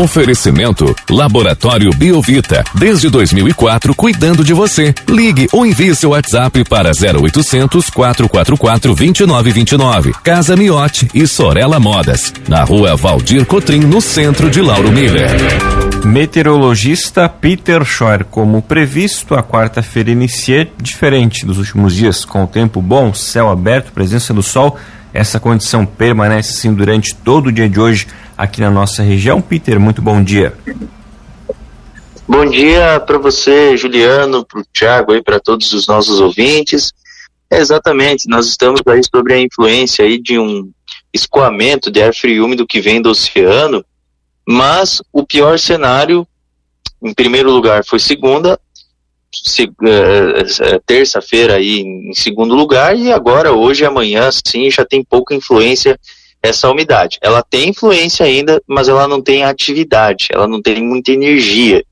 Oferecimento Laboratório Biovita. Desde 2004, cuidando de você. Ligue ou envie seu WhatsApp para 0800 444 2929. Casa Miote e Sorella Modas. Na rua Valdir Cotrim, no centro de Lauro Miller. Meteorologista Peter Schor, como previsto, a quarta-feira inicia diferente dos últimos dias, com o tempo bom, céu aberto, presença do sol. Essa condição permanece assim durante todo o dia de hoje aqui na nossa região. Peter, muito bom dia. Bom dia para você, Juliano, para o Thiago e para todos os nossos ouvintes. É, exatamente, nós estamos aí sobre a influência aí de um escoamento de ar frio úmido que vem do oceano mas o pior cenário, em primeiro lugar, foi segunda, se, uh, terça-feira aí em segundo lugar, e agora, hoje e amanhã, sim, já tem pouca influência essa umidade. Ela tem influência ainda, mas ela não tem atividade, ela não tem muita energia.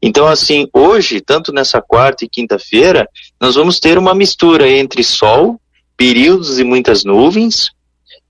Então, assim, hoje, tanto nessa quarta e quinta-feira, nós vamos ter uma mistura entre sol, períodos e muitas nuvens,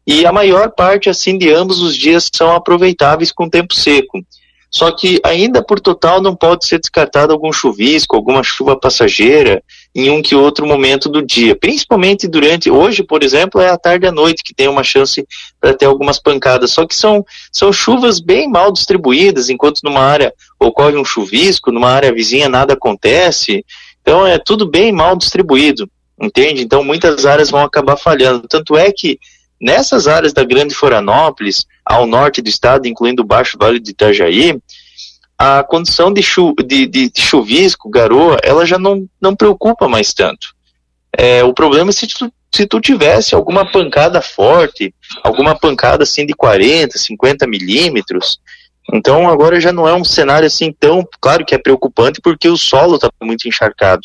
e a maior parte, assim, de ambos os dias são aproveitáveis com tempo seco. Só que ainda por total não pode ser descartado algum chuvisco, alguma chuva passageira em um que outro momento do dia. Principalmente durante, hoje, por exemplo, é a tarde a noite que tem uma chance para ter algumas pancadas. Só que são, são chuvas bem mal distribuídas, enquanto numa área ocorre um chuvisco, numa área vizinha nada acontece. Então é tudo bem mal distribuído, entende? Então muitas áreas vão acabar falhando. Tanto é que Nessas áreas da Grande Florianópolis, ao norte do estado, incluindo o Baixo Vale de Itajaí, a condição de, chu de, de, de chuvisco, garoa, ela já não, não preocupa mais tanto. É, o problema é se tu, se tu tivesse alguma pancada forte, alguma pancada assim de 40, 50 milímetros, então agora já não é um cenário assim tão, claro que é preocupante porque o solo está muito encharcado,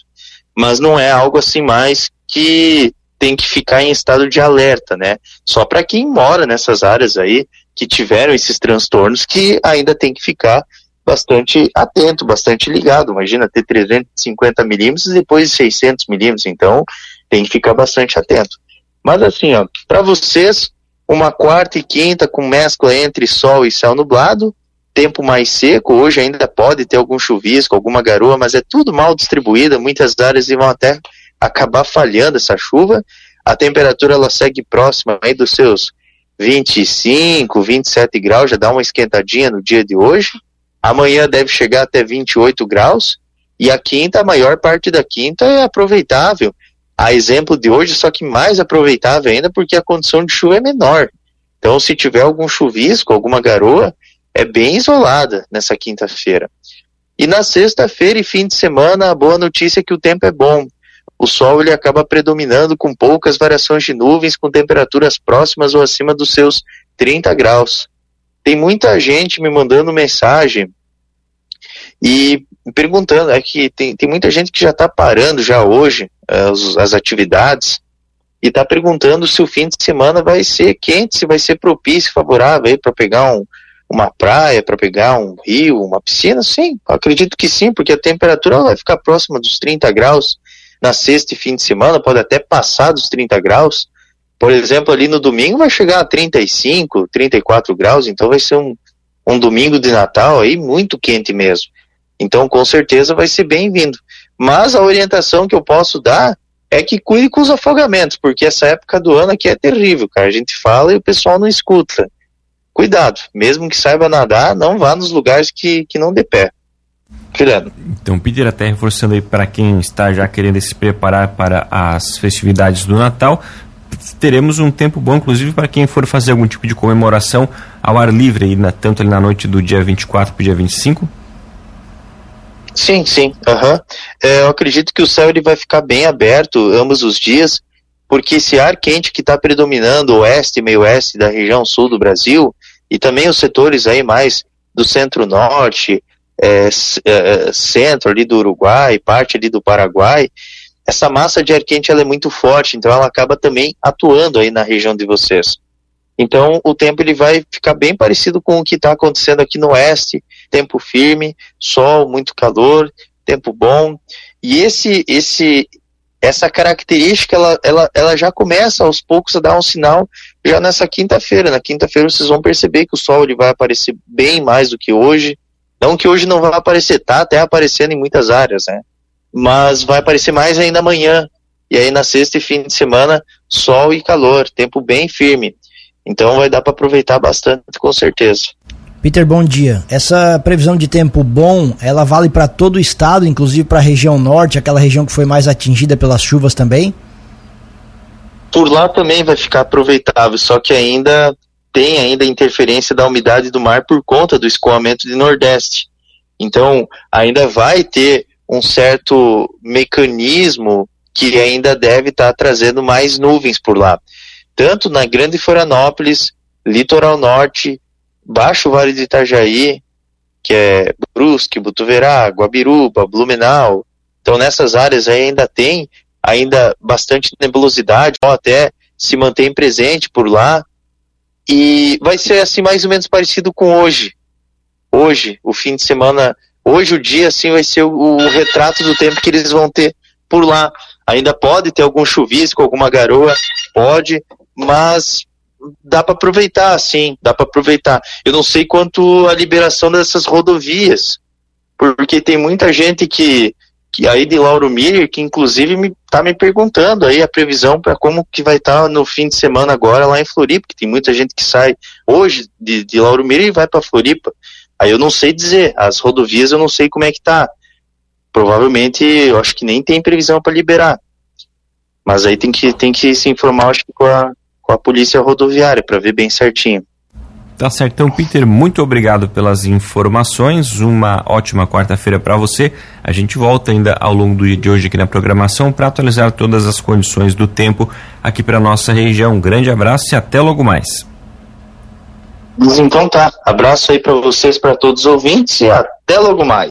mas não é algo assim mais que tem que ficar em estado de alerta, né? Só para quem mora nessas áreas aí que tiveram esses transtornos que ainda tem que ficar bastante atento, bastante ligado. Imagina ter 350 milímetros e depois 600 milímetros, então tem que ficar bastante atento. Mas assim, ó, para vocês, uma quarta e quinta com mescla entre sol e céu nublado, tempo mais seco, hoje ainda pode ter algum chuvisco, alguma garoa, mas é tudo mal distribuída, muitas áreas vão até acabar falhando essa chuva, a temperatura ela segue próxima aí dos seus 25, 27 graus, já dá uma esquentadinha no dia de hoje. Amanhã deve chegar até 28 graus. E a quinta, a maior parte da quinta é aproveitável. A exemplo de hoje, só que mais aproveitável ainda porque a condição de chuva é menor. Então, se tiver algum chuvisco, alguma garoa, é bem isolada nessa quinta-feira. E na sexta-feira e fim de semana, a boa notícia é que o tempo é bom o Sol ele acaba predominando com poucas variações de nuvens, com temperaturas próximas ou acima dos seus 30 graus. Tem muita gente me mandando mensagem e perguntando, é que tem, tem muita gente que já está parando já hoje as, as atividades e está perguntando se o fim de semana vai ser quente, se vai ser propício, favorável para pegar um, uma praia, para pegar um rio, uma piscina. Sim, acredito que sim, porque a temperatura vai ficar próxima dos 30 graus na sexta e fim de semana, pode até passar dos 30 graus. Por exemplo, ali no domingo vai chegar a 35, 34 graus, então vai ser um, um domingo de Natal aí muito quente mesmo. Então, com certeza vai ser bem-vindo. Mas a orientação que eu posso dar é que cuide com os afogamentos, porque essa época do ano aqui é terrível, cara. A gente fala e o pessoal não escuta. Cuidado, mesmo que saiba nadar, não vá nos lugares que, que não dê pé. Tirando. Então, pedir até reforçando aí para quem está já querendo se preparar para as festividades do Natal, teremos um tempo bom, inclusive, para quem for fazer algum tipo de comemoração ao ar livre, aí, na, tanto ali na noite do dia 24 para o dia 25? Sim, sim. Uhum. É, eu acredito que o céu ele vai ficar bem aberto ambos os dias, porque esse ar quente que está predominando oeste e meio oeste da região sul do Brasil, e também os setores aí mais do centro-norte, é, é, centro ali do Uruguai, parte ali do Paraguai, essa massa de ar quente ela é muito forte, então ela acaba também atuando aí na região de vocês. Então o tempo ele vai ficar bem parecido com o que está acontecendo aqui no oeste, tempo firme, sol, muito calor, tempo bom. E esse esse essa característica ela, ela, ela já começa aos poucos a dar um sinal já nessa quinta-feira. Na quinta-feira vocês vão perceber que o sol ele vai aparecer bem mais do que hoje. Não que hoje não vai aparecer, tá até aparecendo em muitas áreas, né? Mas vai aparecer mais ainda amanhã. E aí na sexta e fim de semana, sol e calor, tempo bem firme. Então vai dar para aproveitar bastante, com certeza. Peter, bom dia. Essa previsão de tempo bom, ela vale para todo o estado, inclusive para a região norte, aquela região que foi mais atingida pelas chuvas também? Por lá também vai ficar aproveitável, só que ainda tem ainda interferência da umidade do mar por conta do escoamento de nordeste. Então, ainda vai ter um certo mecanismo que ainda deve estar tá trazendo mais nuvens por lá. Tanto na Grande Florianópolis, Litoral Norte, Baixo Vale de Itajaí, que é Brusque, Butuverá, Guabiruba, Blumenau. Então nessas áreas ainda tem ainda bastante nebulosidade, ou até se mantém presente por lá. E vai ser assim mais ou menos parecido com hoje. Hoje, o fim de semana, hoje o dia assim vai ser o, o retrato do tempo que eles vão ter por lá. Ainda pode ter algum chuvisco, alguma garoa, pode, mas dá para aproveitar, sim, dá para aproveitar. Eu não sei quanto a liberação dessas rodovias, porque tem muita gente que, que aí de Lauro Miller, que inclusive me tá me perguntando aí a previsão para como que vai estar tá no fim de semana agora lá em Floripa, que tem muita gente que sai hoje de, de Lauro Miller e vai para Floripa. Aí eu não sei dizer, as rodovias eu não sei como é que tá. Provavelmente, eu acho que nem tem previsão para liberar. Mas aí tem que, tem que se informar, acho que com a, com a polícia rodoviária para ver bem certinho. Tá certo. Então, Peter, muito obrigado pelas informações. Uma ótima quarta-feira para você. A gente volta ainda ao longo do dia de hoje aqui na programação para atualizar todas as condições do tempo aqui para nossa região. Um grande abraço e até logo mais. Então tá. Abraço aí para vocês, para todos os ouvintes e até logo mais.